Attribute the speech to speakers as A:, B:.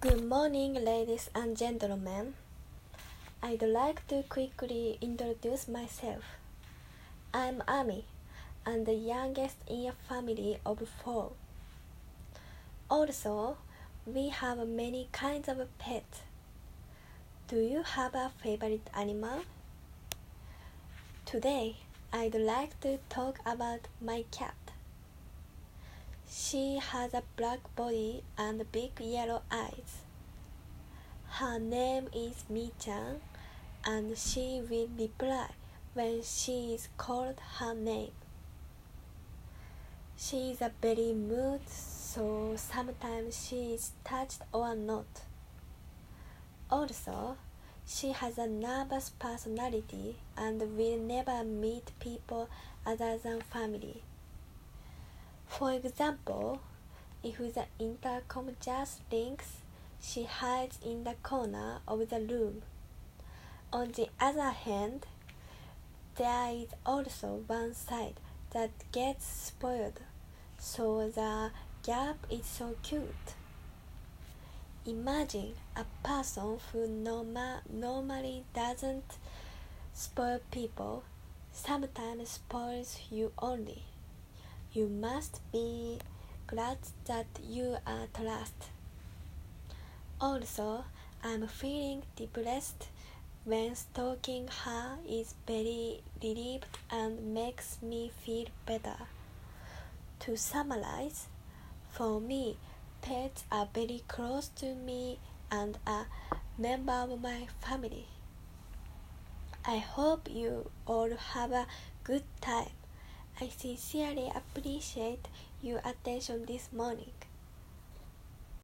A: Good morning, ladies and gentlemen. I'd like to quickly introduce myself. I'm Ami, and the youngest in a family of four. Also, we have many kinds of pets. Do you have a favorite animal? Today, I'd like to talk about my cat. She has a black body and big yellow eyes. Her name is Mi-chan, and she will reply when she is called her name. She is a very mood, so sometimes she is touched or not. Also, she has a nervous personality and will never meet people other than family. For example, if the intercom just rings, she hides in the corner of the room. On the other hand, there is also one side that gets spoiled, so the gap is so cute. Imagine a person who norma- normally doesn't spoil people, sometimes spoils you only. You must be glad that you are trust. Also, I'm feeling depressed when stalking her is very relieved and makes me feel better. To summarize, for me, pets are very close to me and a member of my family. I hope you all have a good time. I sincerely appreciate your attention this morning.